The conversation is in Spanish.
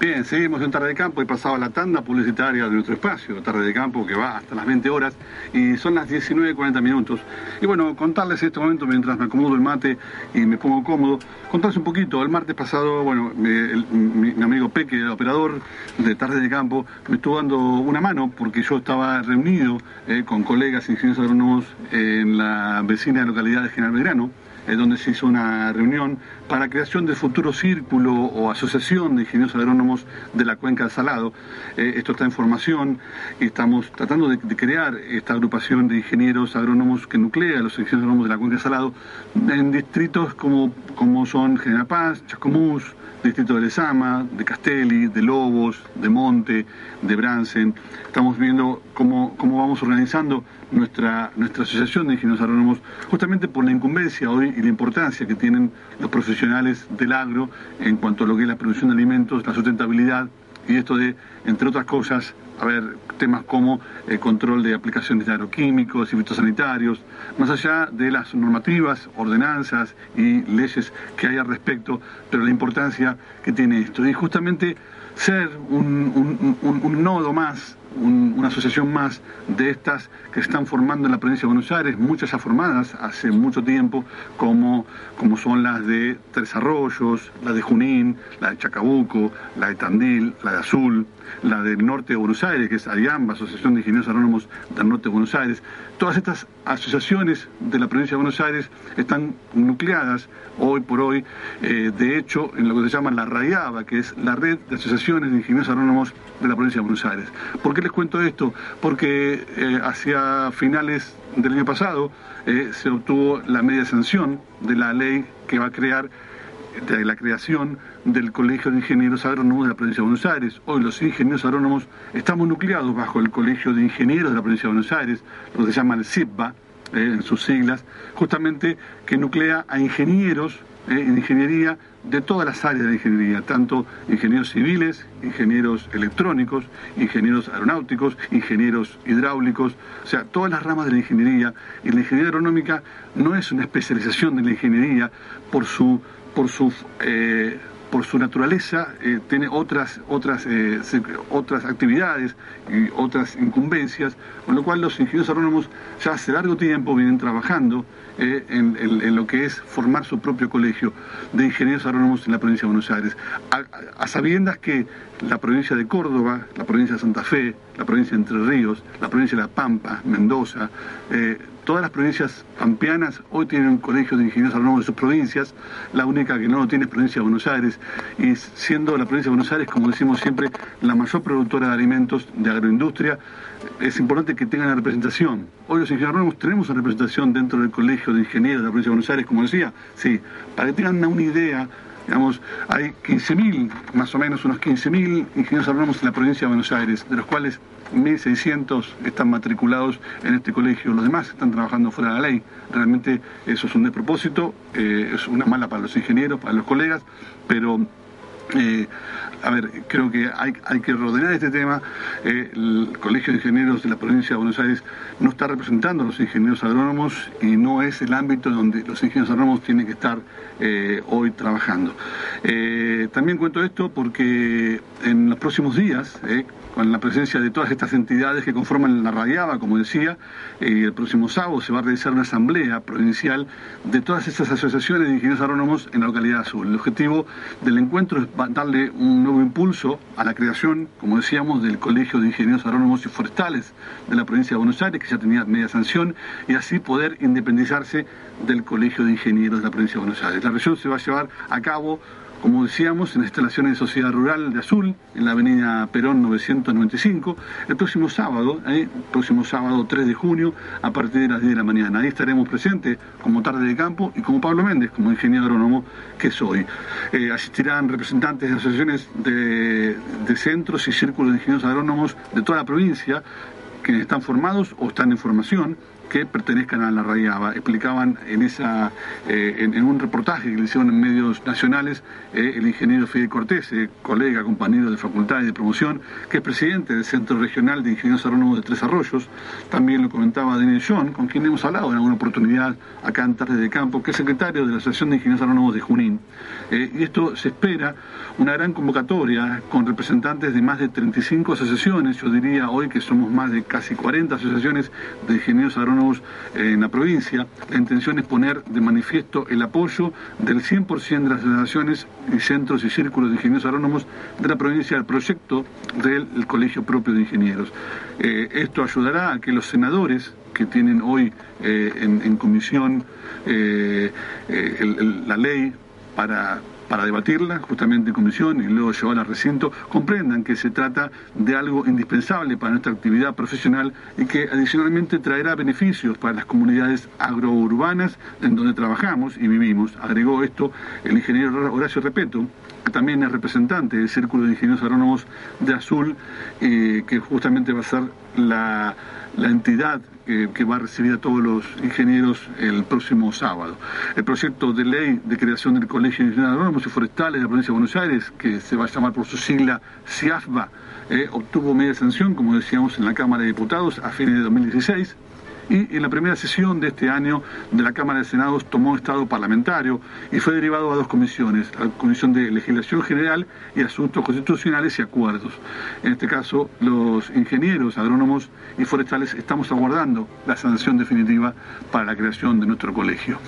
Bien, seguimos en Tarde de Campo y pasaba la tanda publicitaria de nuestro espacio, Tarde de Campo, que va hasta las 20 horas y son las 19.40 minutos. Y bueno, contarles este momento mientras me acomodo el mate y me pongo cómodo, contarles un poquito. El martes pasado, bueno, mi, amigo Peque, el operador de Tarde de Campo, me estuvo dando una mano porque yo estaba reunido eh, con colegas ingenieros agrónomos en la vecina localidad de General Belgrano donde se hizo una reunión para creación del futuro círculo o asociación de ingenieros agrónomos de la cuenca del Salado. Eh, esto está en formación y estamos tratando de, crear esta agrupación de ingenieros agrónomos que nuclea a los ingenieros agrónomos de la cuenca del Salado en distritos como, como son General Paz, Chascomús, distrito de Lezama, de Castelli, de Lobos, de Monte, de Bransen. Estamos viendo cómo, cómo vamos organizando nuestra, nuestra asociación de ingenieros agrónomos, justamente por la incumbencia hoy y la importancia que tienen los profesionales del agro en cuanto a lo que es la producción de alimentos, la sustentabilidad y esto de, entre otras cosas, a ver, temas como el control de aplicaciones de agroquímicos y fitosanitarios, más allá de las normativas, ordenanzas y leyes que hay al respecto, pero la importancia que tiene esto. Y justamente ser un nodo más una asociación más de estas que están formando en la provincia de Buenos Aires, muchas ya formadas hace mucho tiempo, como, como son las de Tres Arroyos, la de Junín, la de Chacabuco, la de Tandil, la de Azul, la del norte de Buenos Aires, que es ADIAMBA, Asociación de Ingenieros Agrónomos del Norte de Buenos Aires. Todas estas asociaciones de la provincia de Buenos Aires están nucleadas hoy por hoy, eh, de hecho, en lo que se llama la RAIABA, que es la Red de Asociaciones de Ingenieros Agrónomos de la provincia de Buenos Aires. ¿Por qué les cuento esto? Porque eh, hacia finales del año pasado eh, se obtuvo la media sanción de la ley que va a crear de la creación del Colegio de Ingenieros Agrónomos de la provincia de Buenos Aires. Hoy los ingenieros agrónomos estamos nucleados bajo el Colegio de Ingenieros de la provincia de Buenos Aires, lo que se llama el CIPBA, eh, en sus siglas, justamente que nuclea a ingenieros eh, en ingeniería de todas las áreas de ingeniería, tanto ingenieros civiles, ingenieros electrónicos, ingenieros aeronáuticos, ingenieros hidráulicos, o sea, todas las ramas de la ingeniería. Y la ingeniería agronómica no es una especialización de la ingeniería por su por su, eh, por su naturaleza eh, tiene otras, otras, eh, otras actividades y otras incumbencias, con lo cual los ingenieros agrónomos ya hace largo tiempo vienen trabajando en, lo que es formar su propio colegio de ingenieros agrónomos en la provincia de Buenos Aires, a, sabiendas que la provincia de Córdoba, la provincia de Santa Fe, la provincia de Entre Ríos, la provincia de La Pampa, Mendoza, Todas las provincias pampeanas hoy tienen un colegio de ingenieros agrónomos de sus provincias, la única que no lo tiene es provincia de Buenos Aires, y siendo la provincia de Buenos Aires, como decimos siempre, la mayor productora de alimentos de agroindustria, es importante que tengan la representación. Hoy los ingenieros tenemos una representación dentro del colegio de ingenieros de la provincia de Buenos Aires, como decía, sí, para que tengan una idea digamos, hay 15.000, más o menos unos 15.000 ingenieros agrónomos en la provincia de Buenos Aires, de los cuales 1.600 están matriculados en este colegio, los demás están trabajando fuera de la ley. Realmente eso es un despropósito, eh, es una mala para los ingenieros, para los colegas, pero eh, a ver, creo que hay, hay que rodear este tema. Eh, el Colegio de Ingenieros de la provincia de Buenos Aires no está representando a los ingenieros agrónomos y no es el ámbito donde los ingenieros agrónomos tienen que estar hoy trabajando. también cuento esto porque en los próximos días, con la presencia de todas estas entidades que conforman la Radiaba, como decía, y el próximo sábado se va a realizar una asamblea provincial de todas estas asociaciones de ingenieros agrónomos en la localidad azul. El objetivo del encuentro es darle un nuevo impulso a la creación, como decíamos, del Colegio de Ingenieros Agrónomos y Forestales de la provincia de Buenos Aires, que ya tenía media sanción, y así poder independizarse del Colegio de Ingenieros de la provincia de Buenos Aires. La región se va a llevar a cabo como decíamos, en las instalaciones de Sociedad Rural de Azul, en la avenida Perón 995, el próximo sábado, el próximo sábado 3 de junio, a partir de las 10 de la mañana. Ahí estaremos presentes como tarde de campo y como Pablo Méndez, como ingeniero agrónomo que soy. asistirán representantes de asociaciones de, de centros y círculos de ingenieros agrónomos de toda la provincia, quienes están formados o están en formación que pertenezcan a la Rayaba. Explicaban en, esa, eh, en, un reportaje que le hicieron en medios nacionales eh, el ingeniero Fidel Cortés, eh, colega, compañero de facultad y de promoción, que es presidente del Centro Regional de Ingenieros Agrónomos de Tres Arroyos. También lo comentaba Daniel John, con quien hemos hablado en alguna oportunidad acá en Tardes de Campo, que es secretario de la Asociación de Ingenieros Agrónomos de Junín. y esto se espera una gran convocatoria con representantes de más de 35 asociaciones, yo diría hoy que somos más de casi 40 asociaciones de ingenieros agrónomos en la provincia. La intención es poner de manifiesto el apoyo del 100% de las asociaciones y centros y círculos de ingenieros agrónomos de la provincia al proyecto del Colegio Propio de Ingenieros. Eh, esto ayudará a que los senadores que tienen hoy eh, en, comisión eh, la ley para para debatirla justamente en comisión y luego llevarla al recinto, comprendan que se trata de algo indispensable para nuestra actividad profesional y que adicionalmente traerá beneficios para las comunidades agrourbanas en donde trabajamos y vivimos. Agregó esto el ingeniero Horacio Repeto, que también es representante del Círculo de Ingenieros Agrónomos de Azul, eh, que justamente va a ser la, la entidad que, va a recibir a todos los ingenieros el próximo sábado. El proyecto de ley de creación del Colegio de Ingenieros Agrónomos y Forestales de la provincia de Buenos Aires, que se va a llamar por su sigla CIAFBA, eh, obtuvo media sanción, como decíamos, en la Cámara de Diputados a fines de 2016 y en la primera sesión de este año de la Cámara de Senados tomó estado parlamentario y fue derivado a dos comisiones, la Comisión de Legislación General y Asuntos Constitucionales y Acuerdos. En este caso, los ingenieros, agrónomos y forestales estamos aguardando la sanción definitiva para la creación de nuestro colegio.